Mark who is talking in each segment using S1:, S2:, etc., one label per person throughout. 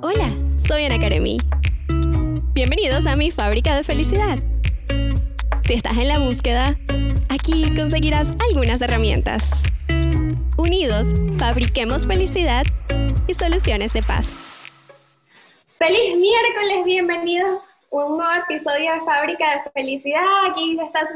S1: Hola, soy Ana Karemi. Bienvenidos a mi fábrica de felicidad. Si estás en la búsqueda, aquí conseguirás algunas herramientas. Unidos, fabriquemos felicidad y soluciones de paz.
S2: Feliz miércoles, bienvenidos un nuevo episodio de Fábrica de Felicidad. Aquí está su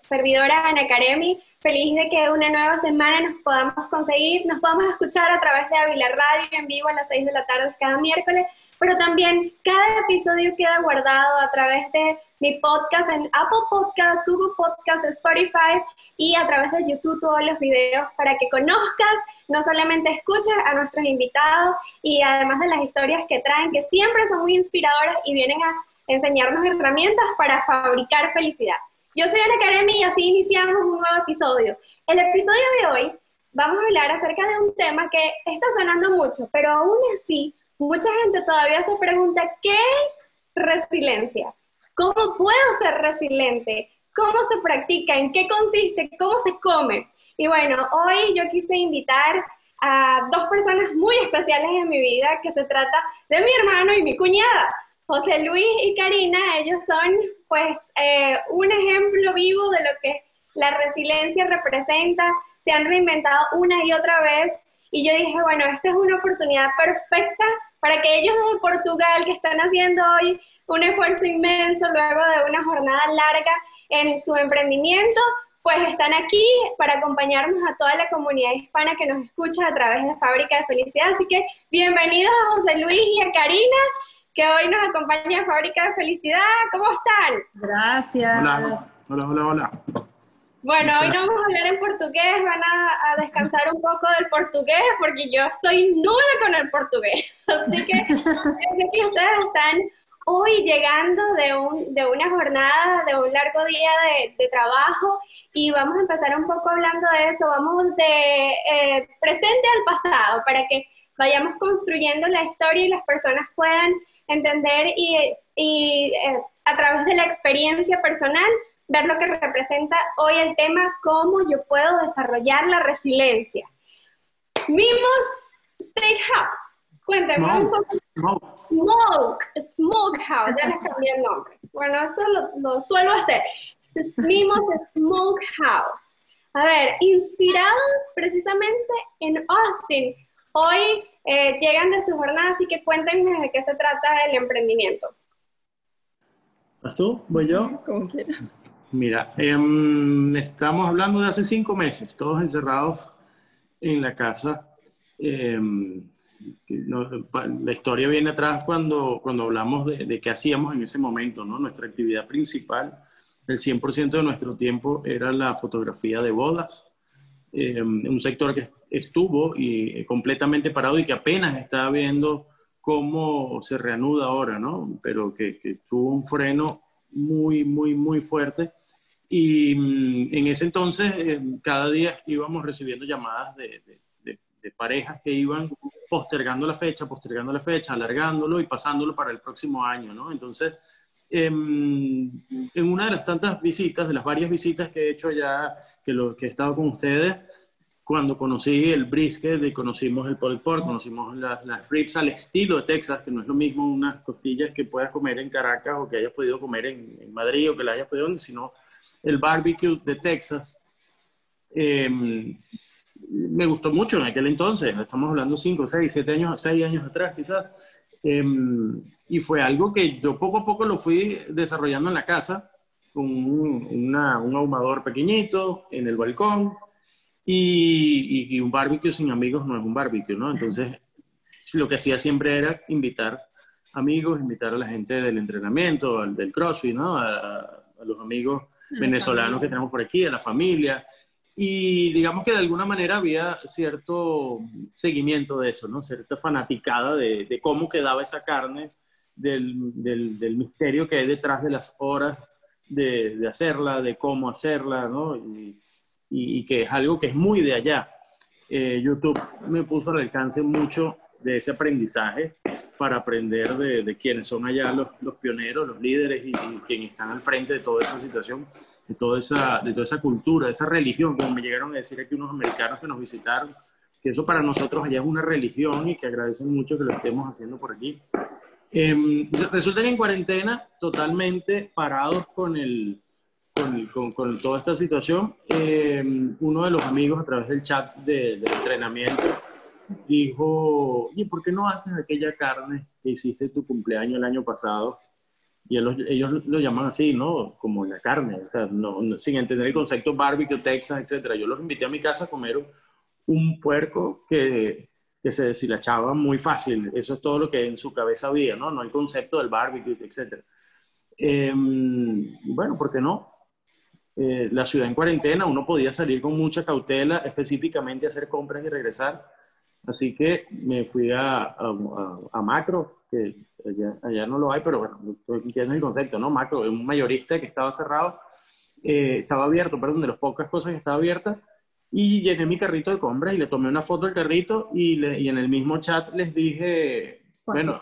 S2: servidora Ana Karemi. Feliz de que una nueva semana nos podamos conseguir, nos podamos escuchar a través de Avila Radio en vivo a las 6 de la tarde cada miércoles, pero también cada episodio queda guardado a través de mi podcast en Apple Podcasts, Google Podcasts, Spotify y a través de YouTube todos los videos para que conozcas, no solamente escuches a nuestros invitados y además de las historias que traen, que siempre son muy inspiradoras y vienen a enseñarnos herramientas para fabricar felicidad. Yo soy Ana Karemi y así iniciamos un nuevo episodio. El episodio de hoy vamos a hablar acerca de un tema que está sonando mucho, pero aún así mucha gente todavía se pregunta, ¿qué es resiliencia? ¿Cómo puedo ser resiliente? ¿Cómo se practica? ¿En qué consiste? ¿Cómo se come? Y bueno, hoy yo quise invitar a dos personas muy especiales en mi vida, que se trata de mi hermano y mi cuñada. José Luis y Karina, ellos son pues eh, un ejemplo vivo de lo que la resiliencia representa, se han reinventado una y otra vez. Y yo dije, bueno, esta es una oportunidad perfecta para que ellos de Portugal, que están haciendo hoy un esfuerzo inmenso luego de una jornada larga en su emprendimiento, pues están aquí para acompañarnos a toda la comunidad hispana que nos escucha a través de Fábrica de Felicidad. Así que bienvenidos a José Luis y a Karina que hoy nos acompaña en Fábrica de Felicidad. ¿Cómo están?
S3: Gracias.
S4: Hola, hola, hola, hola.
S2: Bueno, hoy no vamos a hablar en portugués, van a, descansar un poco del portugués porque yo estoy nula con el portugués. Así que sé que ustedes están hoy llegando de, un, de una jornada, de un largo día de, de, trabajo y vamos a empezar un poco hablando de eso. Vamos de eh, presente al pasado para que vayamos construyendo la historia y las personas puedan entender y, eh, a través de la experiencia personal ver lo que representa hoy el tema, cómo yo puedo desarrollar la resiliencia. Mimos Steakhouse. Cuéntame un poco. Smoke. Smoke, House, ya les cambié el nombre. Bueno, eso lo, suelo hacer. Mimos Smoke House. A ver, inspirados precisamente en Austin. Hoy eh, llegan de su jornada, así que cuéntenme de qué se trata el emprendimiento.
S4: ¿Vas tú? ¿Voy yo?
S3: Como quieras.
S4: Mira, em, estamos hablando de hace cinco meses, todos encerrados en la casa. Em, la historia viene atrás cuando, cuando hablamos de, de, qué hacíamos en ese momento, ¿no? Nuestra actividad principal, el 100% de nuestro tiempo era la fotografía de bodas, em, un sector que estuvo y, eh, completamente parado y que apenas está viendo cómo se reanuda ahora, ¿no? Pero que, tuvo un freno muy, muy, muy fuerte. Y mm, en ese entonces, eh, cada día íbamos recibiendo llamadas de, de, parejas que iban postergando la fecha, postergando la fecha, alargándolo y pasándolo para el próximo año, ¿no? Entonces, em, en una de las tantas visitas, de las varias visitas que he hecho allá, que, lo, que he estado con ustedes, cuando conocí el brisket y conocimos el pulled pork, conocimos las, las, ribs al estilo de Texas, que no es lo mismo unas costillas que puedas comer en Caracas o que hayas podido comer en, Madrid o que la hayas podido, sino el barbecue de Texas. Em, me gustó mucho en aquel entonces, estamos hablando 5, 6, 7 años, 6 años atrás quizás, em, y fue algo que yo poco a poco lo fui desarrollando en la casa, con un, un ahumador pequeñito en el balcón, y, un barbecue sin amigos no es un barbecue, ¿no? Entonces, lo que hacía siempre era invitar amigos, invitar a la gente del entrenamiento, del CrossFit, ¿no? A, los amigos venezolanos que tenemos por aquí, a la familia. Y digamos que de alguna manera había cierto seguimiento de eso, ¿no? Cierta fanaticada de, de cómo quedaba esa carne, del, del, del, misterio que hay detrás de las horas de, de hacerla, de cómo hacerla, ¿no? Y, y, que es algo que es muy de allá. Eh, YouTube me puso al alcance mucho de ese aprendizaje para aprender de, de quiénes son allá los, los los líderes y, quienes están al frente de toda esa situación, de toda esa, de toda esa cultura, de esa religión, como me llegaron a decir aquí unos americanos que nos visitaron, que eso para nosotros allá es una religión y que agradecen mucho que lo estemos haciendo por aquí. Em, resulta que en cuarentena, totalmente parados con, el, con, con, toda esta situación, em, uno de los amigos a través del chat de, del entrenamiento dijo, ¿y por qué no haces aquella carne que hiciste tu cumpleaños el año pasado? Y ellos, ellos lo llaman así, ¿no? Como la carne, o sea, no, sin entender el concepto barbecue, Texas, etc. Yo los invité a mi casa a comer un puerco que, que se deshilachaba muy fácil. Eso es todo lo que en su cabeza había, ¿no? No el concepto del barbecue, etc. Em, bueno, ¿por qué no? Eh, la ciudad en cuarentena, uno podía salir con mucha cautela, específicamente a hacer compras y regresar. Así que me fui a, a, Macro, que allá, no lo hay, pero bueno, entiendes el concepto, ¿no? Macro, un mayorista que estaba cerrado, eh, estaba abierto, perdón, de las pocas cosas que estaba abierta, y llené mi carrito de compras y le tomé una foto del carrito y, le, y en el mismo chat les dije, bueno,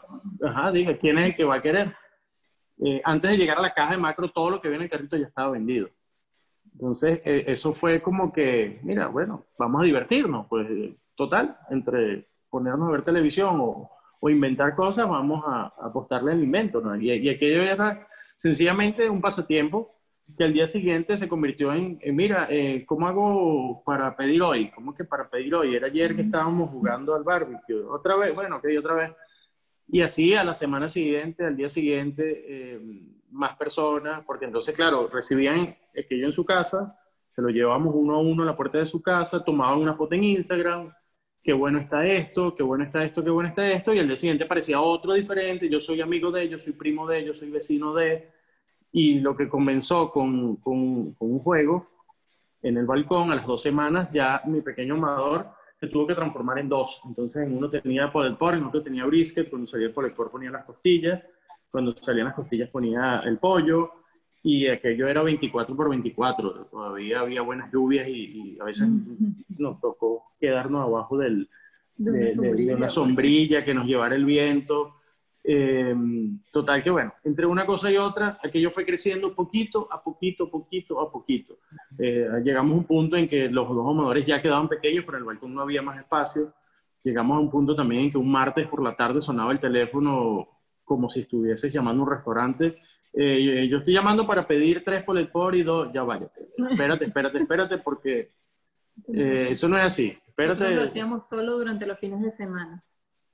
S4: ajá, dije, ¿quién es el que va a querer? Eh, antes de llegar a la caja de macro, todo lo que viene en el carrito ya estaba vendido. Entonces, eh, eso fue como que, mira, bueno, vamos a divertirnos, pues total, entre ponernos a ver televisión o, o inventar cosas, vamos a, apostarle al invento, ¿no? Y, y aquello era sencillamente un pasatiempo que al día siguiente se convirtió en, mira, eh, ¿cómo hago para pedir hoy? ¿Cómo que para pedir hoy? Era ayer que estábamos jugando al barbecue. Otra vez, bueno, que otra vez. Y así a la semana siguiente, al día siguiente, eh, más personas, porque entonces, claro, recibían aquello en su casa, se lo llevamos uno a uno a la puerta de su casa, tomaban una foto en Instagram, qué bueno está esto, qué bueno está esto, qué bueno está esto, y al día siguiente aparecía otro diferente, yo soy amigo de ellos, soy primo de ellos, soy vecino de y lo que comenzó con, con, un juego en el balcón, a las dos semanas ya mi pequeño amador se tuvo que transformar en dos. Entonces en uno tenía por en otro tenía brisket, cuando salía el por ponía las costillas, cuando salían las costillas ponía el pollo, y aquello era 24 por 24. Todavía había buenas lluvias y, a veces nos tocó quedarnos abajo del, de, de, una sombrilla que nos llevara el viento. Eh, total que bueno, entre una cosa y otra, aquello fue creciendo poquito a poquito, poquito a poquito. Eh, llegamos a un punto en que los dos amadores ya quedaban pequeños, pero en el balcón no había más espacio. Llegamos a un punto también en que un martes por la tarde sonaba el teléfono como si estuvieses llamando a un restaurante. Eh, yo estoy llamando para pedir tres polet por y dos, ya vaya. Espérate, espérate, espérate, porque eso no es así. Espérate.
S3: Nosotros lo hacíamos solo durante los fines de semana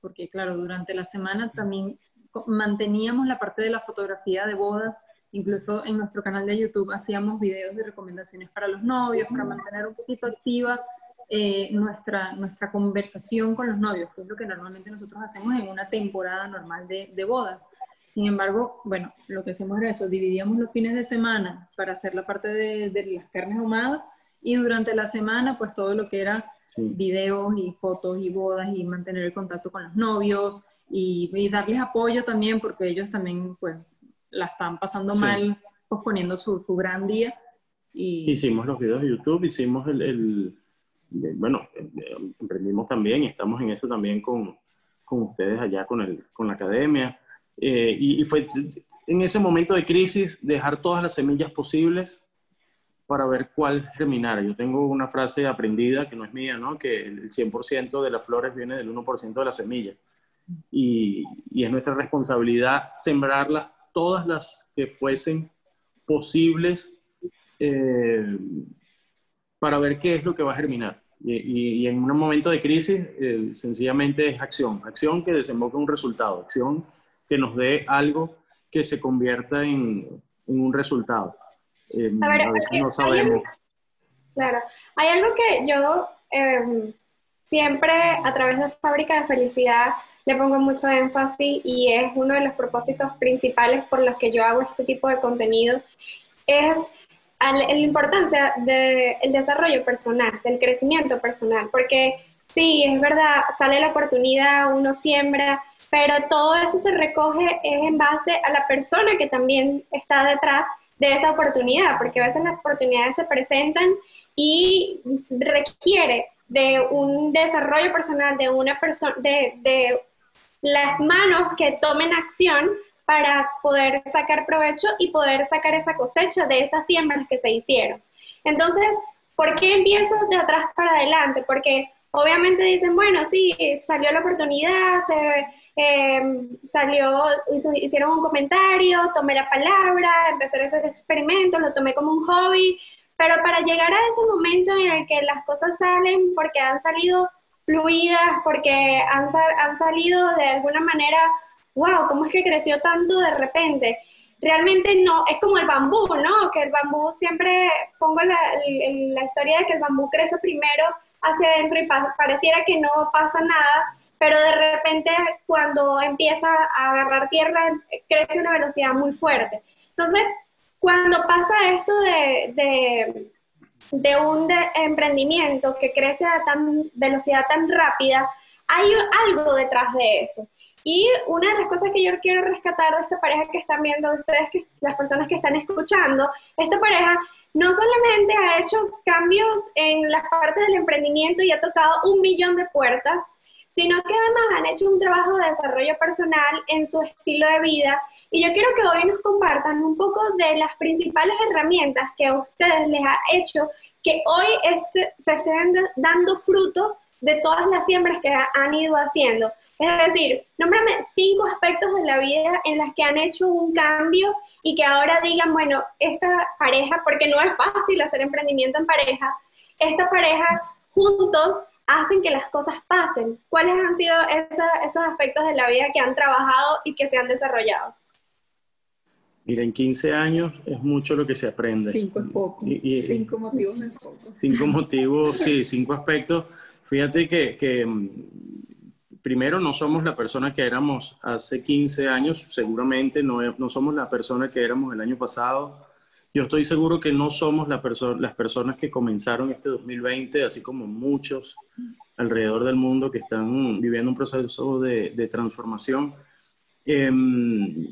S3: porque claro, durante la semana también manteníamos la parte de la fotografía de bodas, incluso en nuestro canal de YouTube hacíamos videos de recomendaciones para los novios, para mantener un poquito activa eh, nuestra, nuestra conversación con los novios, que es lo que normalmente nosotros hacemos en una temporada normal de, de bodas. Sin embargo, bueno, lo que hacemos era eso, dividíamos los fines de semana para hacer la parte de, de las carnes ahumadas y durante la semana, pues todo lo que era videos y fotos y bodas y mantener el contacto con los novios y, darles apoyo también porque ellos también pues la están pasando mal posponiendo su, su gran día. Y...
S4: Hicimos los videos de YouTube, hicimos el, el, bueno, emprendimos también y estamos en eso también con, con ustedes allá con, el, con la academia. Eh, y, y, fue en ese momento de crisis dejar todas las semillas posibles para ver cuál germinar. Yo tengo una frase aprendida que no es mía, ¿no? Que el 100% de las flores viene del 1% de la semilla. Y, y, es nuestra responsabilidad sembrarlas, todas las que fuesen posibles, eh, para ver qué es lo que va a germinar. Y, y, en un momento de crisis, eh, sencillamente es acción. Acción que desemboque un resultado. Acción que nos dé algo que se convierta en, en un resultado a, ver, no sabemos.
S2: claro, hay algo que yo em, siempre a través de Fábrica de Felicidad le pongo mucho énfasis y es uno de los propósitos principales por los que yo hago este tipo de contenido, es lo importante del desarrollo personal, del crecimiento personal, porque sí, es verdad, sale la oportunidad, uno siembra, pero todo eso se recoge es en base a la persona que también está detrás de esa oportunidad, porque a veces las oportunidades se presentan y requiere de un desarrollo personal, de una persona, de, de las manos que tomen acción para poder sacar provecho y poder sacar esa cosecha de esas siembras que se hicieron. Entonces, ¿por qué empiezo de atrás para adelante? Porque obviamente dicen, bueno, sí, salió la oportunidad, se, em, salió, hicieron un comentario, tomé la palabra, empecé a hacer experimentos, lo tomé como un hobby, pero para llegar a ese momento en el que las cosas salen porque han salido fluidas, porque han, han salido de alguna manera, wow, ¿cómo es que creció tanto de repente? Realmente no, es como el bambú, ¿no? Que el bambú siempre, pongo la, la historia de que el bambú crece primero hacia adentro y pareciera que no pasa nada, pero de repente cuando empieza a agarrar tierra crece a una velocidad muy fuerte. Entonces, cuando pasa esto de, de, de un emprendimiento que crece a tan velocidad tan rápida, hay algo detrás de eso. Y una de las cosas que yo quiero rescatar de esta pareja que están viendo ustedes, que, las personas que están escuchando, esta pareja no solamente ha hecho cambios en las partes del emprendimiento y ha tocado un millón de puertas, sino que además han hecho un trabajo de desarrollo personal en su estilo de vida. Y yo quiero que hoy nos compartan un poco de las principales herramientas que a ustedes les ha hecho que hoy este, se estén dando fruto de todas las siembras que han ido haciendo. Es decir, nómbrame cinco aspectos de la vida en las que han hecho un cambio y que ahora digan, bueno, esta pareja, porque no es fácil hacer emprendimiento en pareja, esta pareja juntos hacen que las cosas pasen. ¿Cuáles han sido esos aspectos de la vida que han trabajado y que se han desarrollado?
S4: Mira, en 15 años es mucho lo que se aprende.
S3: Cinco es poco. cinco motivos es poco.
S4: Cinco motivos, sí, cinco aspectos Fíjate que, mm, primero no somos la persona que éramos hace 15 años, seguramente no, no somos la persona que éramos el año pasado. Yo estoy seguro que no somos la las personas que comenzaron este 2020, así como muchos alrededor del mundo que están viviendo un proceso de, transformación. Em,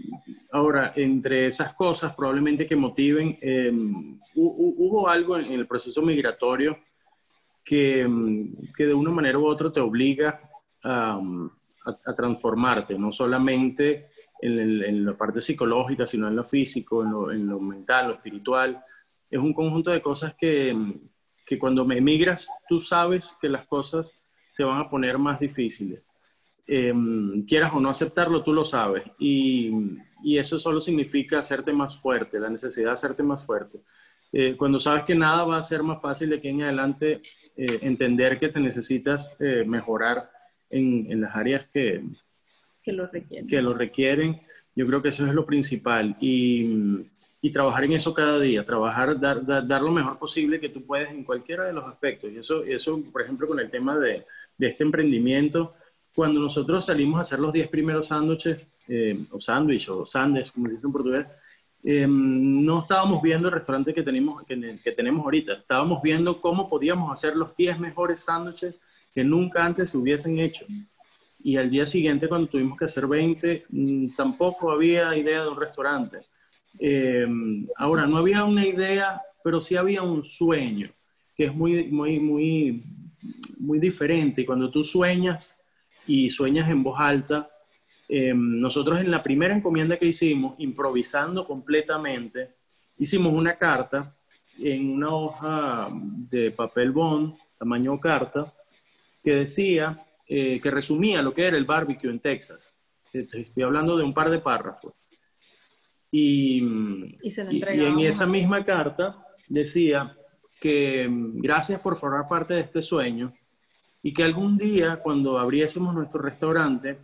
S4: ahora, entre esas cosas probablemente que motiven, em, hubo algo en el proceso migratorio Mm, que, de una manera u otra te obliga a, transformarte, no solamente en, la parte psicológica, sino en lo físico, en lo, mental, lo espiritual. Es un conjunto de cosas que, mm, que cuando me emigras, tú sabes que las cosas se van a poner más difíciles. Em, quieras o no aceptarlo, tú lo sabes. Y, y, eso solo significa hacerte más fuerte, la necesidad de hacerte más fuerte. Eh, cuando sabes que nada va a ser más fácil de aquí en adelante, eh, entender que te necesitas eh, mejorar en, en, las áreas que,
S3: que, lo requieren.
S4: que lo requieren. Yo creo que eso es lo principal. Y, y trabajar en eso cada día, trabajar, dar, dar, lo mejor posible que tú puedes en cualquiera de los aspectos. Y eso, eso por ejemplo, con el tema de, de este emprendimiento, cuando nosotros salimos a hacer los 10 primeros sándwiches, o sándwich, o sándwich, como se dice en portugués, Em, no estábamos viendo el restaurante que tenemos, que, tenemos ahorita, estábamos viendo cómo podíamos hacer los 10 mejores sándwiches que nunca antes se hubiesen hecho. Y al día siguiente, cuando tuvimos que hacer 20, mm, tampoco había idea de un restaurante. Em, ahora, no había una idea, pero sí había un sueño, que es muy, muy, muy, muy diferente. Y cuando tú sueñas y sueñas en voz alta, Em, nosotros en la primera encomienda que hicimos, improvisando completamente, hicimos una carta en una hoja de papel bond, tamaño carta, que decía, eh, que resumía lo que era el barbecue en Texas. Estoy hablando de un par de párrafos. Y, y en esa misma carta decía que em, gracias por formar parte de este sueño y que algún día cuando abriésemos nuestro restaurante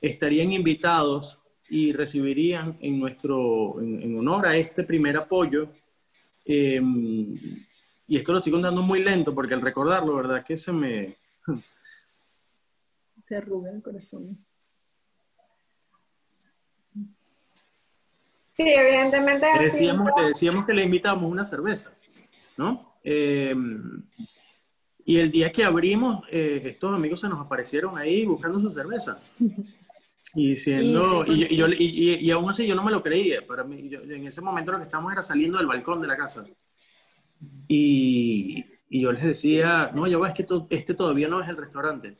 S4: estarían invitados y recibirían en nuestro, en, honor a este primer apoyo, em, y esto lo estoy contando muy lento porque al recordarlo, ¿verdad? Que se me...
S3: Se arruga el corazón.
S2: Sí, evidentemente.
S4: Le decíamos, le decíamos que le invitábamos una cerveza, ¿no? Em, y el día que abrimos, eh, estos amigos se nos aparecieron ahí buscando su cerveza. Y diciendo, y, yo, y, aún así yo no me lo creía. Para mí, en ese momento lo que estábamos era saliendo del balcón de la casa. Y, yo les decía, no, ya ves que este todavía no es el restaurante.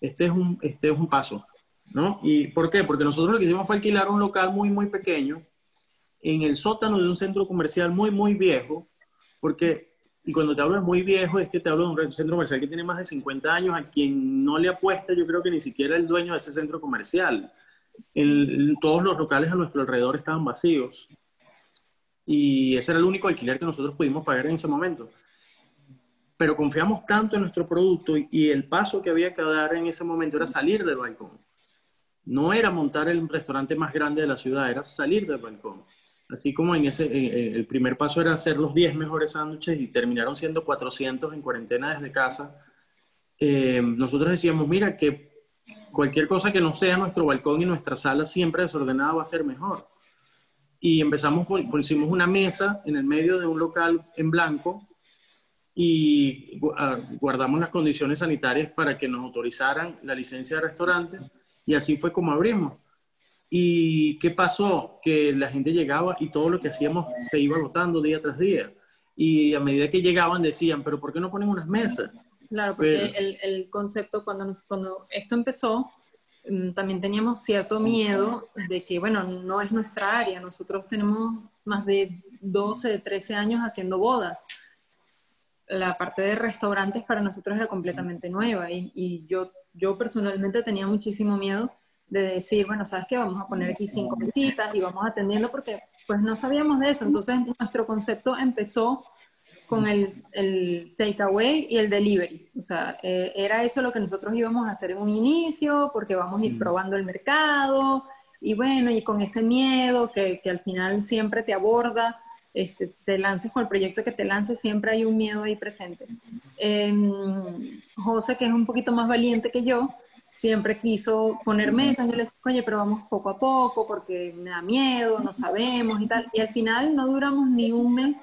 S4: Este es un, este es un paso. ¿no? ¿Y por qué? Porque nosotros lo que hicimos fue alquilar un local muy, muy pequeño en el sótano de un centro comercial muy, muy viejo, porque Y cuando te hablo de muy viejo, es que te hablo de un centro comercial que tiene más de 50 años, a quien no le apuesta, yo creo que ni siquiera el dueño de ese centro comercial. todos los locales a nuestro alrededor estaban vacíos. Y ese era el único alquiler que nosotros pudimos pagar en ese momento. Pero confiamos tanto en nuestro producto y, y el paso que había que dar en ese momento era salir del balcón. No era montar el restaurante más grande de la ciudad, era salir del balcón Así como en ese, el primer paso era hacer los 10 mejores sándwiches y terminaron siendo 400 en cuarentena desde casa, eh, nosotros decíamos, mira, que cualquier cosa que no sea nuestro balcón y nuestra sala siempre desordenada va a ser mejor. Y empezamos, pusimos una mesa en el medio de un local en blanco y ah, guardamos las condiciones sanitarias para que nos autorizaran la licencia de restaurante y así fue como abrimos. ¿Y qué pasó? Que la gente llegaba y todo lo que hacíamos se iba agotando día tras día. Y a medida que llegaban decían, pero ¿por qué no ponen unas mesas?
S3: Claro, porque el, el, concepto cuando, cuando esto empezó, mm, también teníamos cierto miedo de que, bueno, no es nuestra área. Nosotros tenemos más de 12, 13 años haciendo bodas. La parte de restaurantes para nosotros era completamente nueva y, y yo, yo personalmente tenía muchísimo miedo de decir, bueno, ¿sabes qué? Vamos a poner aquí cinco mesitas y vamos atendiendo porque pues no sabíamos de eso. Entonces nuestro concepto empezó con el, el takeaway y el delivery. O sea, eh, era eso lo que nosotros íbamos a hacer en un inicio porque vamos a ir probando el mercado y bueno, y con ese miedo que, que al final siempre te aborda. Este, te lances con el proyecto que te lances, siempre hay un miedo ahí presente. Eh, José, que es un poquito más valiente que yo, siempre quiso poner mesas, yo le decía, oye, pero vamos poco a poco porque me da miedo, no sabemos y tal. Y al final no duramos ni un mes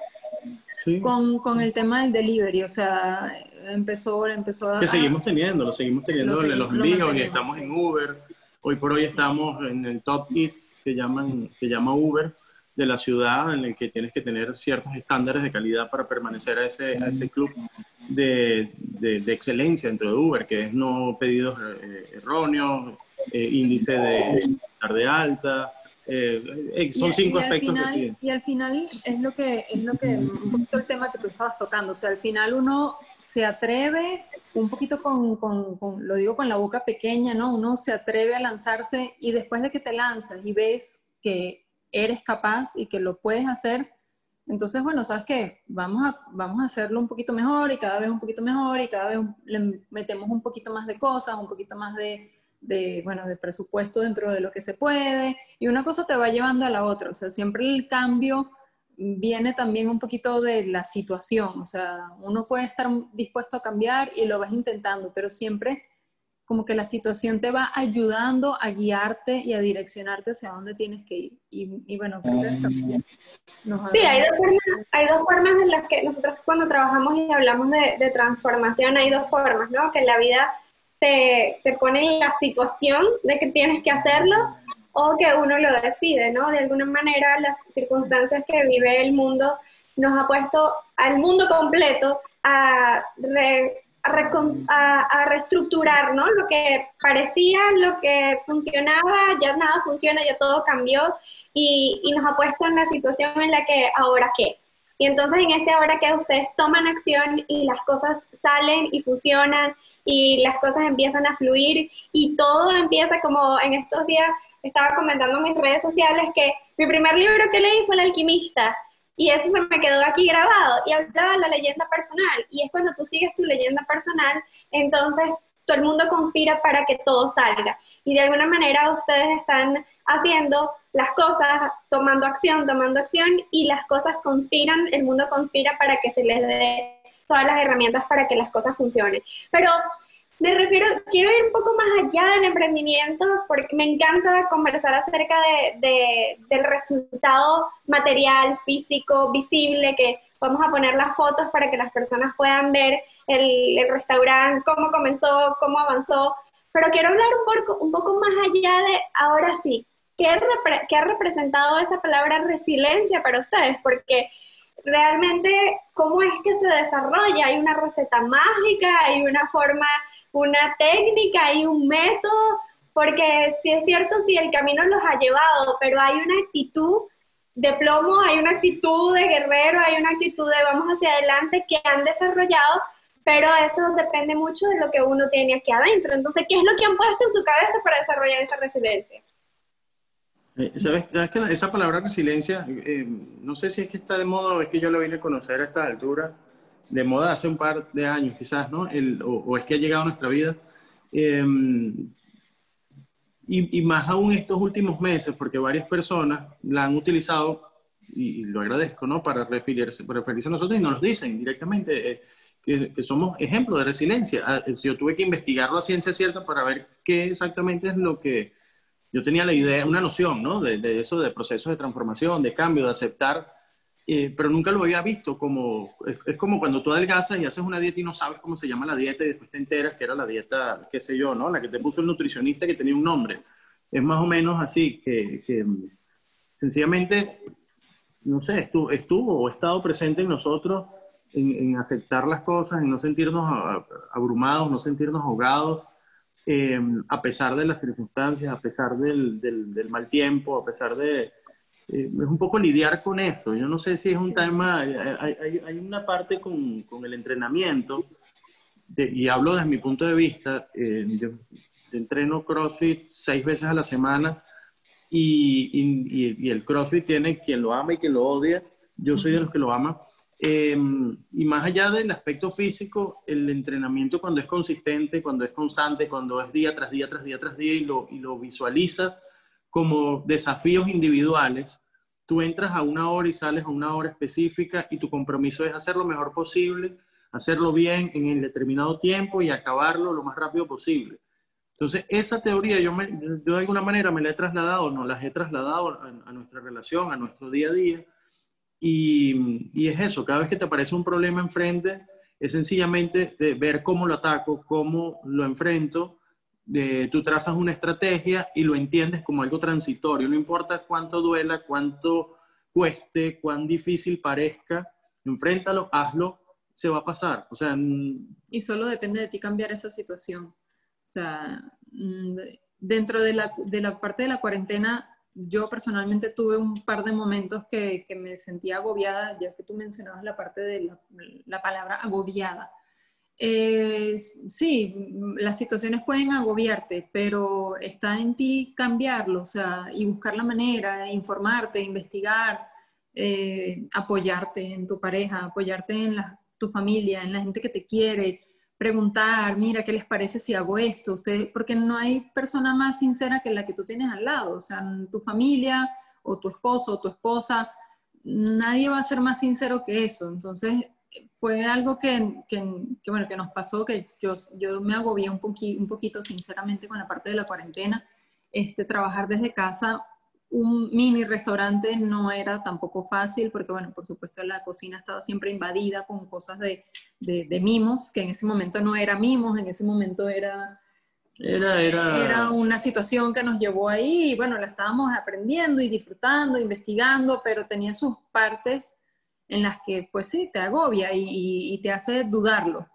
S3: con, con, el tema del delivery, o sea, empezó, empezó
S4: a... Que seguimos teniendo, lo seguimos teniendo en los envíos y estamos en Uber. Hoy por hoy estamos en el Top Hits que, llaman, que llama Uber de la ciudad en el que tienes que tener ciertos estándares de calidad para permanecer a ese, a ese club de, de, excelencia dentro de Uber, que es no pedidos eh, erróneos, eh, índice de estar de alta. Eh, son cinco aspectos
S3: que Y al final es lo que, es lo que, un poquito el tema que tú estabas tocando, o sea, al final uno se atreve un poquito con, con, con, lo digo con la boca pequeña, ¿no? Uno se atreve a lanzarse y después de que te lanzas y ves que eres capaz y que lo puedes hacer, entonces, bueno, ¿sabes qué? Vamos a, vamos a hacerlo un poquito mejor y cada vez un poquito mejor y cada vez le metemos un poquito más de cosas, un poquito más de, de, bueno, de presupuesto dentro de lo que se puede y una cosa te va llevando a la otra. O sea, siempre el cambio viene también un poquito de la situación. O sea, uno puede estar dispuesto a cambiar y lo vas intentando, pero siempre como que la situación te va ayudando a guiarte y a direccionarte hacia dónde tienes que ir. Y, bueno, creo que también
S2: Sí, hay dos, formas, hay dos formas en las que nosotros cuando trabajamos y hablamos de, transformación, hay dos formas, ¿no? Que la vida te, te pone en la situación de que tienes que hacerlo o que uno lo decide, ¿no? De alguna manera las circunstancias que vive el mundo nos ha puesto al mundo completo a a, reestructurar, ¿no? Lo que parecía, lo que funcionaba, ya nada funciona, ya todo cambió y, nos ha puesto en la situación en la que ahora qué. Y entonces en ese ahora que ustedes toman acción y las cosas salen y funcionan y las cosas empiezan a fluir y todo empieza como en estos días estaba comentando en mis redes sociales que mi primer libro que leí fue El alquimista y eso se me quedó aquí grabado. Y hablaba la leyenda personal. Y es cuando tú sigues tu leyenda personal, entonces todo el mundo conspira para que todo salga. Y de alguna manera ustedes están haciendo las cosas, tomando acción, tomando acción, y las cosas conspiran, el mundo conspira para que se les dé todas las herramientas para que las cosas funcionen. Pero me refiero, quiero ir un poco más allá del emprendimiento porque me encanta conversar acerca de, del resultado material, físico, visible, que vamos a poner las fotos para que las personas puedan ver el, restaurante, cómo comenzó, cómo avanzó. Pero quiero hablar un poco, un poco más allá de, ahora sí, ¿qué, ¿qué ha representado esa palabra resiliencia para ustedes? Porque realmente cómo es que se desarrolla. Hay una receta mágica, hay una forma, una técnica, hay un método, porque si es cierto, si el camino los ha llevado, pero hay una actitud de plomo, hay una actitud de guerrero, hay una actitud de vamos hacia adelante que han desarrollado, pero eso depende mucho de lo que uno tiene aquí adentro. Entonces, ¿qué es lo que han puesto en su cabeza para desarrollar esa resiliencia?
S4: Eh, ¿Sabes, que esa palabra resiliencia, eh, no sé si es que está de moda o es que yo la vine a conocer a esta altura, de moda hace un par de años quizás, ¿no? El, o, es que ha llegado a nuestra vida. Em, y, más aún estos últimos meses, porque varias personas la han utilizado, y, lo agradezco, ¿no? Para referirse, para referirse a nosotros y nos dicen directamente eh, que, somos ejemplos de resiliencia. Ah, yo tuve que investigarlo a ciencia cierta para ver qué exactamente es lo que yo tenía la idea, una noción, ¿no? De eso, de procesos de transformación, de cambio, de aceptar, eh, pero nunca lo había visto como, es, como cuando tú adelgazas y haces una dieta y no sabes cómo se llama la dieta y después te enteras que era la dieta, qué sé yo, ¿no? La que te puso el nutricionista que tenía un nombre. Es más o menos así, que, que sencillamente, no sé, estuvo, o ha estado presente en nosotros en, aceptar las cosas, en no sentirnos abrumados, no sentirnos ahogados, Em, a pesar de las circunstancias, a pesar del, mal tiempo, a pesar de... Eh, es un poco lidiar con eso. Yo no sé si es un tema, hay, hay, hay, una parte con, con el entrenamiento, y hablo desde mi punto de vista, eh, yo, entreno CrossFit seis veces a la semana y, y, y, el CrossFit tiene quien lo ama y quien lo odia. Yo soy de los que lo ama. Em, y más allá del aspecto físico, el entrenamiento cuando es consistente, cuando es constante, cuando es día tras día, tras día, tras día y lo, y lo visualizas como desafíos individuales, tú entras a una hora y sales a una hora específica y tu compromiso es hacer lo mejor posible, hacerlo bien en el determinado tiempo y acabarlo lo más rápido posible. Entonces, esa teoría yo, de alguna manera me la he trasladado, no las he trasladado a, a nuestra relación, a nuestro día a día y, es eso, cada vez que te aparece un problema enfrente, es sencillamente de ver cómo lo ataco, cómo lo enfrento. De, tú trazas una estrategia y lo entiendes como algo transitorio. No importa cuánto duela, cuánto cueste, cuán difícil parezca, enfréntalo, hazlo, se va a pasar. O sea,
S3: y solo depende de ti cambiar esa situación. O sea, mm, dentro de la, de la parte de la cuarentena, yo personalmente tuve un par de momentos que, me sentía agobiada, ya que tú mencionabas la parte de la, palabra agobiada. Eh, sí, las situaciones pueden agobiarte, pero está en ti cambiarlo, o sea, y buscar la manera, informarte, investigar, eh, apoyarte en tu pareja, apoyarte en tu familia, en la gente que te quiere, preguntar, mira, ¿qué les parece si hago esto? Usted, porque no hay persona más sincera que la que tú tienes al lado, o sea, tu familia o tu esposo o tu esposa, nadie va a ser más sincero que eso. Entonces, fue algo que, que, que bueno, que nos pasó, que yo, yo me agobié un, poqui, un poquito sinceramente con la parte de la cuarentena. Este, trabajar desde casa un mini restaurante no era tampoco fácil porque, bueno, por supuesto la cocina estaba siempre invadida con cosas de, de, mimos, que en ese momento no era mimos, en ese momento era,
S4: era, era...
S3: era una situación que nos llevó ahí y, bueno, la estábamos aprendiendo y disfrutando, investigando, pero tenía sus partes en las que, pues sí, te agobia y, te hace dudarlo.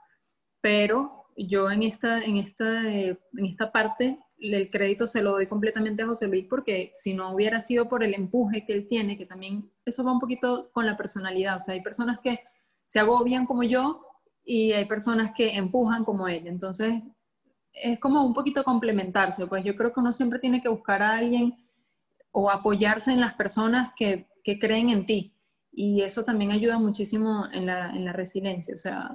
S3: Pero yo en esta, en esta, en esta parte el crédito se lo doy completamente a José Luis porque si no hubiera sido por el empuje que él tiene, que también eso va un poquito con la personalidad, o sea, hay personas que se agobian como yo y hay personas que empujan como él, entonces es como un poquito complementarse, pues yo creo que uno siempre tiene que buscar a alguien o apoyarse en las personas que, que creen en ti y eso también ayuda muchísimo en la, en la resiliencia, o sea,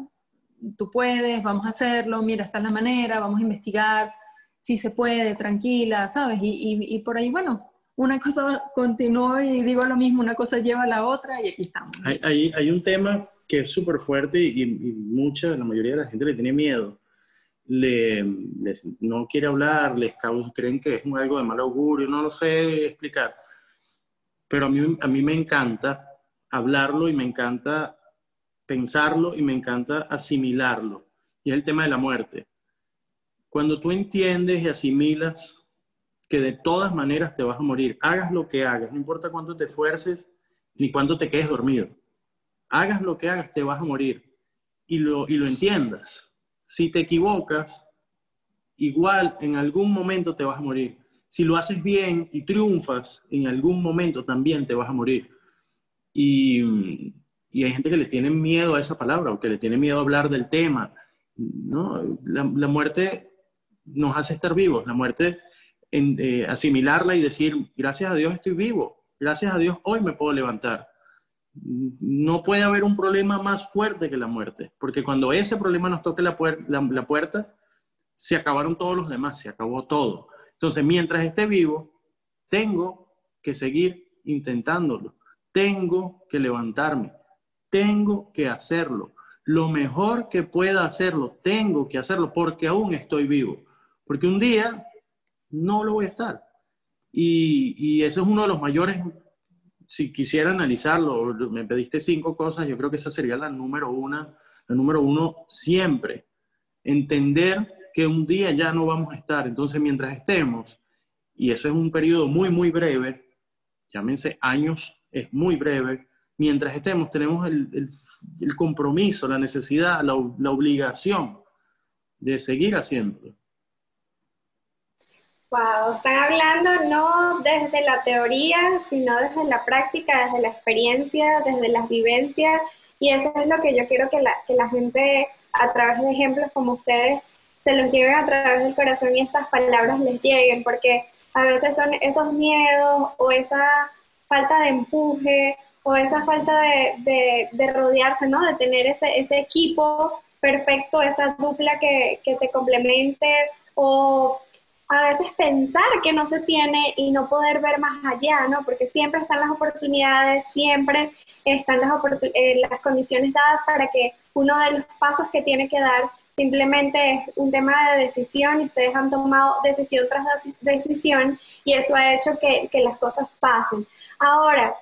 S3: tú puedes, vamos a hacerlo, mira, esta es la manera, vamos a investigar, si se puede, tranquila, ¿sabes? Y, por ahí, bueno, una cosa continúa y digo lo mismo, una cosa lleva a la otra y aquí estamos.
S4: Hay, hay, un tema que es súper fuerte y, mucha, la mayoría de la gente le tiene miedo. Le, no quiere hablar, les creen que es algo de mal augurio, no lo sé explicar. Pero a mí, a mí me encanta hablarlo y me encanta pensarlo y me encanta asimilarlo. Y es el tema de la muerte. Cuando tú entiendes y asimilas que de todas maneras te vas a morir, hagas lo que hagas, no importa cuánto te esfuerces ni cuánto te quedes dormido, hagas lo que hagas, te vas a morir y lo, y lo entiendas. Si te equivocas, igual en algún momento te vas a morir. si lo haces bien y triunfas, en algún momento también te vas a morir. Y, hay gente que le tiene miedo a esa palabra o que le tiene miedo a hablar del tema. ¿no? La, muerte nos hace estar vivos, la muerte en, eh, asimilarla y decir, gracias a Dios estoy vivo, gracias a Dios hoy me puedo levantar. No puede haber un problema más fuerte que la muerte, porque cuando ese problema nos toque la puerta, se acabaron todos los demás, se acabó todo. Entonces, mientras esté vivo, tengo que seguir intentándolo, tengo que levantarme, tengo que hacerlo. Lo mejor que pueda hacerlo, tengo que hacerlo porque aún estoy vivo. Porque un día no lo voy a estar. Y, y ese es uno de los mayores, si quisiera analizarlo, me pediste cinco cosas, yo creo que esa sería la número una, la número uno siempre. Entender que un día ya no vamos a estar. Entonces, mientras estemos, y eso es un periodo muy, muy breve, llámense años, es muy breve, mientras estemos tenemos el, el, compromiso, la necesidad, la, la, obligación de seguir haciéndolo.
S2: Wow, están hablando no desde la teoría, sino desde la práctica, desde la experiencia, desde las vivencias, y eso es lo que yo quiero que la, que la gente, a través de ejemplos como ustedes, se los lleven a través del corazón y estas palabras les lleguen, porque a veces son esos miedos o esa falta de empuje o esa falta de, de, rodearse, ¿no? De tener ese, ese equipo perfecto, esa dupla que, que te complemente o a veces pensar que no se tiene y no poder ver más allá, ¿no? Porque siempre están las oportunidades, siempre están las, eh, las condiciones dadas para que uno de los pasos que tiene que dar Simplemente es un tema de decisión y ustedes han tomado decisión tras decisión y eso ha hecho que, que las cosas pasen. Ahora,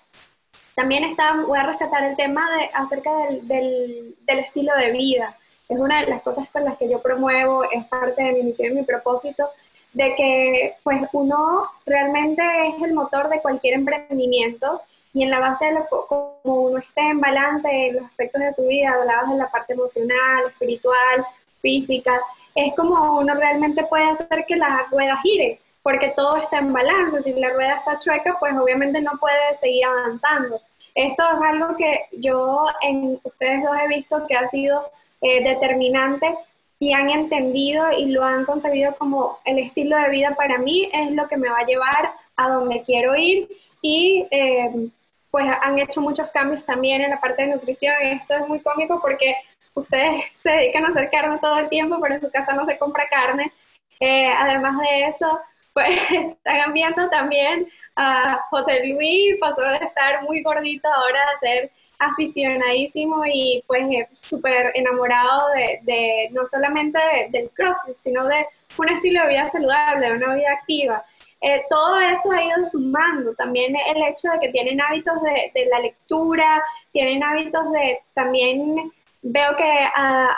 S2: también está, voy a rescatar el tema de, acerca del, del, estilo de vida. Es una de las cosas con las que yo promuevo, es parte de mi misión y mi propósito, de que pues uno realmente es el motor de cualquier emprendimiento y en la base de lo como uno esté en balance en los aspectos de tu vida, hablabas de la parte emocional, espiritual, física, es como uno realmente puede hacer que la rueda gire, porque todo está en balance. Si la rueda está chueca, pues obviamente no puede seguir avanzando. Esto es algo que yo en ustedes dos he visto que ha sido eh, determinante y han entendido y lo han concebido como el estilo de vida para mí es lo que me va a llevar a donde quiero ir y eh, pues han hecho muchos cambios también en la parte de nutrición. Esto es muy cómico porque ustedes se dedican a hacer carne todo el tiempo, pero en su casa no se compra carne. Eh, además de eso, pues están viendo también a José Luis, pasó de estar muy gordito ahora a ser aficionadísimo y pues eh, súper enamorado de, no solamente del CrossFit, sino de un estilo de vida saludable, de una vida activa. Eh, todo eso ha ido sumando. También el hecho de que tienen hábitos de, de la lectura, tienen hábitos de también veo que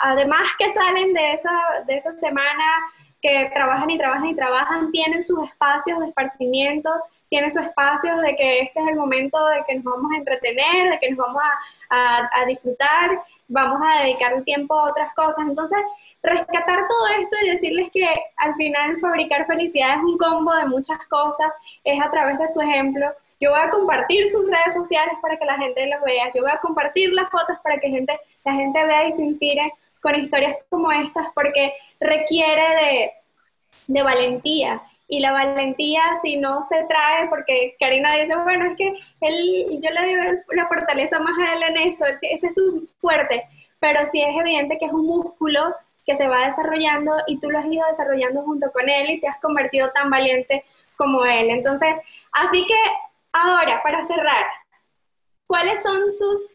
S2: además que salen de esa, de esa semana que trabajan y trabajan y trabajan, tienen sus espacios de esparcimiento, tienen sus espacios de que este es el momento de que nos vamos a entretener, de que nos vamos a, a, disfrutar, vamos a dedicar el tiempo a otras cosas. Entonces, rescatar todo esto y decirles que al final fabricar felicidad es un combo de muchas cosas, es a través de su ejemplo, yo voy a compartir sus redes sociales para que la gente los vea. Yo voy a compartir las fotos para que gente, la gente vea y se inspire con historias como estas, porque requiere de, de valentía. Y la valentía, si no se trae, porque Karina dice, bueno, es que él, yo le digo la fortaleza más a él en eso, ese es su fuerte, pero sí es evidente que es un músculo que se va desarrollando y tú lo has ido desarrollando junto con él y te has convertido tan valiente como él. Entonces, así que Ahora, para cerrar, ¿cuáles son sus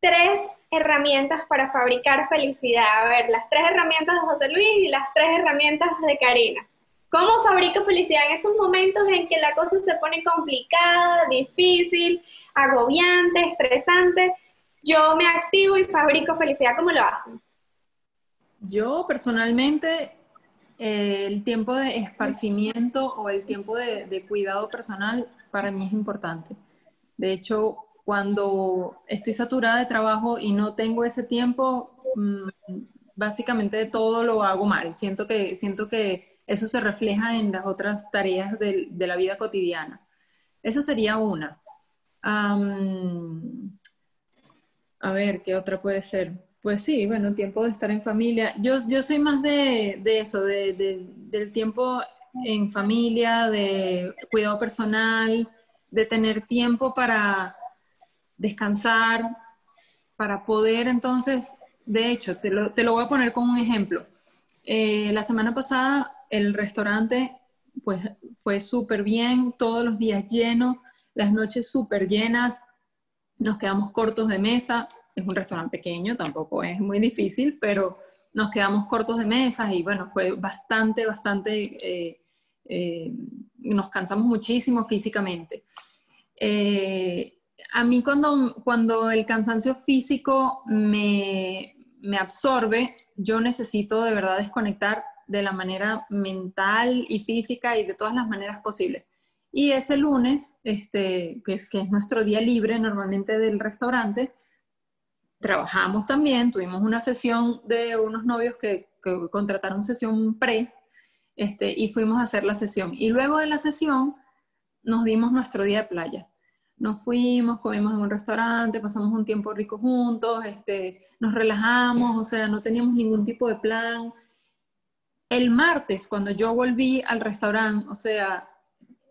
S2: tres herramientas para fabricar felicidad? A ver, las tres herramientas de José Luis y las tres herramientas de Karina. ¿Cómo fabrico felicidad en esos momentos en que la cosa se pone complicada, difícil, agobiante, estresante? Yo me activo y fabrico felicidad. ¿Cómo lo hacen?
S3: Yo personalmente, eh, el tiempo de esparcimiento o el tiempo de, de cuidado personal para mí es importante. De hecho, cuando estoy saturada de trabajo y no tengo ese tiempo, mm, básicamente todo lo hago mal. Siento que, siento que eso se refleja en las otras tareas de, la vida cotidiana. Esa sería una. a ver, ¿qué otra puede ser? Pues sí, bueno, tiempo de estar en familia. Yo, yo soy más de, eso, del tiempo en familia, de cuidado personal, de tener tiempo para descansar, para poder entonces, de hecho, te lo, voy a poner como un ejemplo. Eh, la semana pasada el restaurante pues fue súper bien, todos los días llenos, las noches súper llenas, nos quedamos cortos de mesa, es un restaurante pequeño, tampoco es muy difícil, pero nos quedamos cortos de mesas y bueno, fue bastante, bastante, eh, eh, nos cansamos muchísimo físicamente. A mí cuando, cuando el cansancio físico me, me absorbe, yo necesito de verdad desconectar de la manera mental y física y de todas las maneras posibles. Y ese lunes, este, que, que es nuestro día libre normalmente del restaurante, trabajamos también, tuvimos una sesión de unos novios que, contrataron sesión pre, este, y fuimos a hacer la sesión. Y luego de la sesión nos dimos nuestro día de playa. Nos fuimos, comimos en un restaurante, pasamos un tiempo rico juntos, este, nos relajamos, o sea, no teníamos ningún tipo de plan. El martes, cuando yo volví al restaurante, o sea,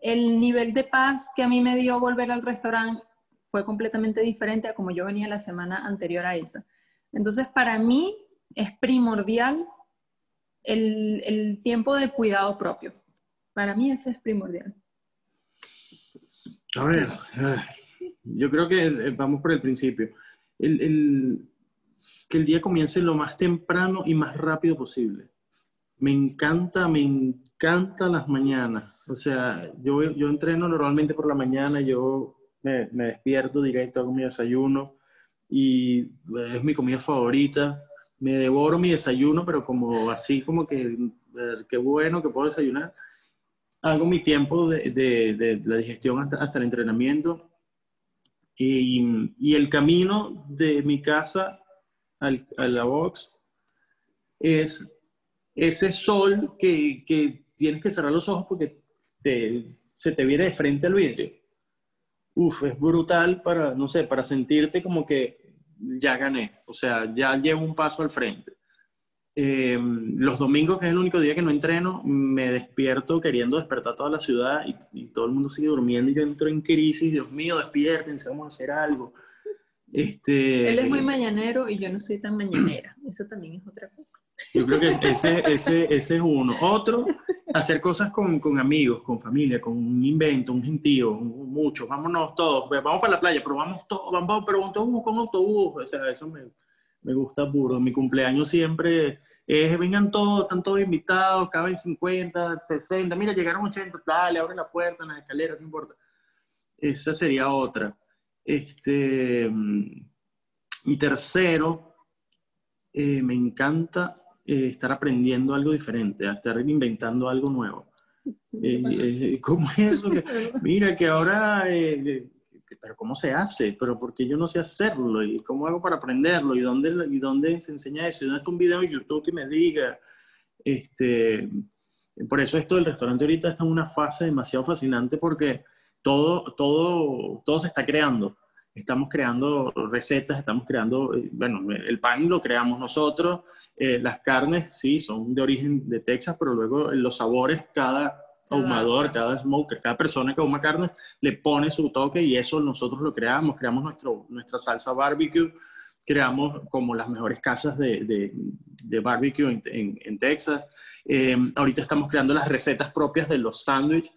S3: el nivel de paz que a mí me dio volver al restaurante fue completamente diferente a como yo venía la semana anterior a esa. Entonces, para mí es primordial el, tiempo de cuidado propio. Para mí ese es primordial.
S4: A ver, yo creo que eh, vamos por el principio. El, que el día comience lo más temprano y más rápido posible. Me encanta, me encanta las mañanas. O sea, yo, yo entreno normalmente por la mañana, yo me, despierto directo, hago mi desayuno y es mi comida favorita. Me devoro mi desayuno, pero como así, como que qué bueno que puedo desayunar. Hago mi tiempo de, de, la digestión hasta, hasta el entrenamiento y, y, el camino de mi casa al, a la box es ese sol que, que, tienes que cerrar los ojos porque te, se te viene de frente al vidrio uf, es brutal para, no sé, para sentirte como que ya gané, o sea, ya llevo un paso al frente. Em, los domingos, que es el único día que no entreno, me despierto queriendo despertar toda la ciudad y, todo el mundo sigue durmiendo y yo entro en crisis, Dios mío, despiértense, vamos a hacer algo.
S3: Este, Él es muy mañanero y yo no soy tan mañanera, eso también es otra cosa.
S4: Yo creo que ese, ese, ese es uno. Otro, hacer cosas con, con, amigos, con familia, con un invento, un gentío, muchos, vámonos todos, vamos para la playa, pero vamos todos, vamos, pero autobús con autobús, o sea, eso me, me gusta puro. Mi cumpleaños siempre es, vengan todos, están todos invitados, caben 50, 60, mira, llegaron 80, dale, abre la puerta, en las escaleras, no importa. Esa sería otra. Este, mi tercero, eh, me encanta eh, estar aprendiendo algo diferente, a estar inventando algo nuevo. Eh, eh ¿Cómo es eso? mira, que ahora, pero ¿cómo se hace? ¿Pero por qué yo no sé hacerlo? ¿Y cómo hago para aprenderlo? ¿Y dónde, y dónde se enseña eso? ¿Y dónde está un video en YouTube que me diga? Este, por eso esto del restaurante ahorita está en una fase demasiado fascinante porque todo, todo, todo se está creando estamos creando recetas, estamos creando, eh, bueno, el pan lo creamos nosotros, eh, las carnes, sí, son de origen de Texas, pero luego los sabores, cada ahumador, cada smoker, cada persona que ahuma carne le pone su toque y eso nosotros lo creamos, creamos nuestro, nuestra salsa barbecue, creamos como las mejores casas de, de, barbecue en, en, Texas. Eh, ahorita estamos creando las recetas propias de los sándwiches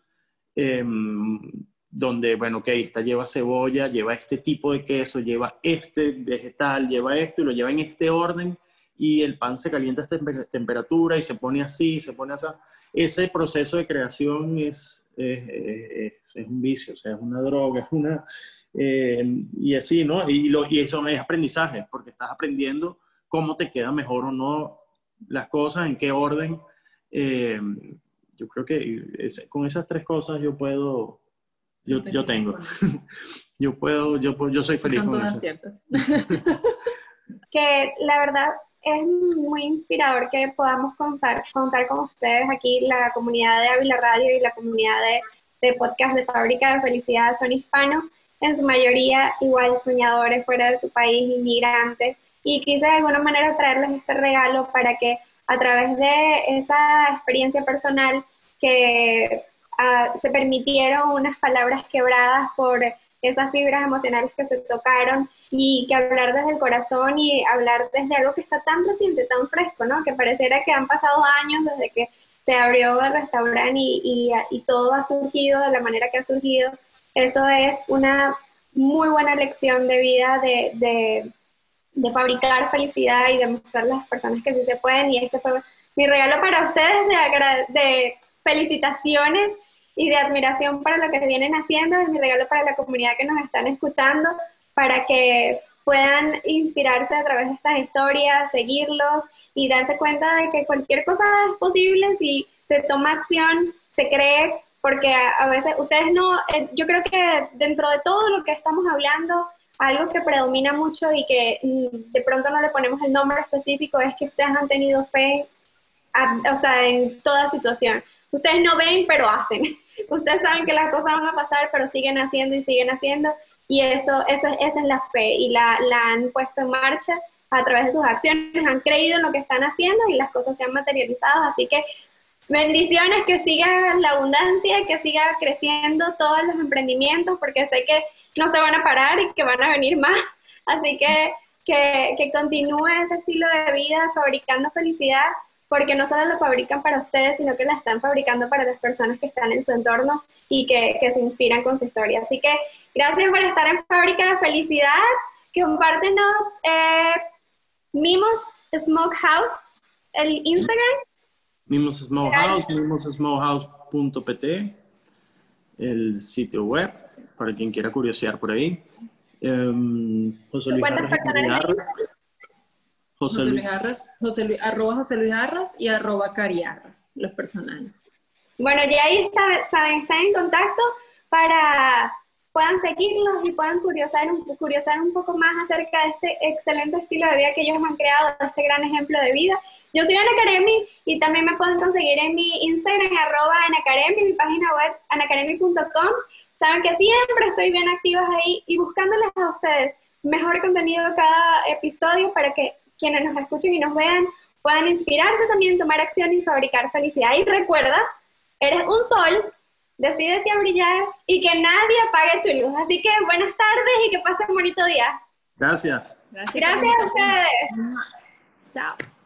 S4: donde, bueno, ok, esta lleva cebolla, lleva este tipo de queso, lleva este vegetal, lleva esto y lo lleva en este orden y el pan se calienta a esta temperatura y se pone así, se pone así. Ese proceso de creación es, es, un vicio, o sea, es una droga, es una... Eh, y así, ¿no? Y, lo, y eso es aprendizaje, porque estás aprendiendo cómo te queda mejor o no las cosas, en qué orden. Eh, yo creo que con esas tres cosas yo puedo yo, yo tengo. yo puedo, yo, yo soy feliz.
S3: Son todas ciertas.
S2: que la verdad, es muy inspirador que podamos contar, con ustedes aquí, la comunidad de Ávila Radio y la comunidad de, de podcast de Fábrica de Felicidad son hispanos, en su mayoría igual soñadores fuera de su país, inmigrantes, y quise de alguna manera traerles este regalo para que a través de esa experiencia personal que ah, se permitieron unas palabras quebradas por esas fibras emocionales que se tocaron y que hablar desde el corazón y hablar desde algo que está tan reciente, tan fresco, ¿no? Que pareciera que han pasado años desde que se abrió el restaurante y, y, todo ha surgido de la manera que ha surgido. Eso es una muy buena lección de vida de, de, fabricar felicidad y de mostrar a las personas que sí se pueden. Y este fue mi regalo para ustedes de, de felicitaciones y de admiración para lo que vienen haciendo, es mi regalo para la comunidad que nos están escuchando, para que puedan inspirarse a través de estas historias, seguirlos y darse cuenta de que cualquier cosa es posible si se toma acción, se cree, porque a, veces ustedes no, eh, yo creo que dentro de todo lo que estamos hablando, algo que predomina mucho y que mm, de pronto no le ponemos el nombre específico es que ustedes han tenido fe, o sea, en toda situación. Ustedes no ven, pero hacen. Ustedes saben que las cosas van a pasar, pero siguen haciendo y siguen haciendo. Y eso, eso esa es la fe y la, la han puesto en marcha a través de sus acciones, han creído en lo que están haciendo y las cosas se han materializado. Así que bendiciones, que siga la abundancia, que siga creciendo todos los emprendimientos, porque sé que no se van a parar y que van a venir más. Así que que, que continúe ese estilo de vida fabricando felicidad porque no solo lo fabrican para ustedes, sino que la están fabricando para las personas que están en su entorno y que, que se inspiran con su historia. Así que gracias por estar en Fábrica de Felicidad. Compártenos eh, Mimos Smokehouse, el Instagram.
S4: Mimos Smokehouse, mimossmokehouse.pt, el sitio web, para quien quiera curiosear por ahí. Um, José Luis
S3: José Luis, Arras, José arroba José Luis Arras y arroba Cariarras, los personales.
S2: Bueno, ya ahí está, saben, están en contacto para puedan seguirlos y puedan curiosar un, curiosar un poco más acerca de este excelente estilo de vida que ellos han creado, este gran ejemplo de vida. Yo soy Ana Karemi y también me pueden conseguir en mi Instagram, arroba Ana mi página web, anakaremi.com. Saben que siempre estoy bien activas ahí y buscándoles a ustedes mejor contenido cada episodio para que quienes nos escuchen y nos vean puedan inspirarse también, tomar acción y fabricar felicidad. Y recuerda, eres un sol, decídete a brillar y que nadie apague tu luz. Así que buenas tardes y que pasen un bonito día.
S4: Gracias.
S2: Gracias, Gracias a ustedes. Chao.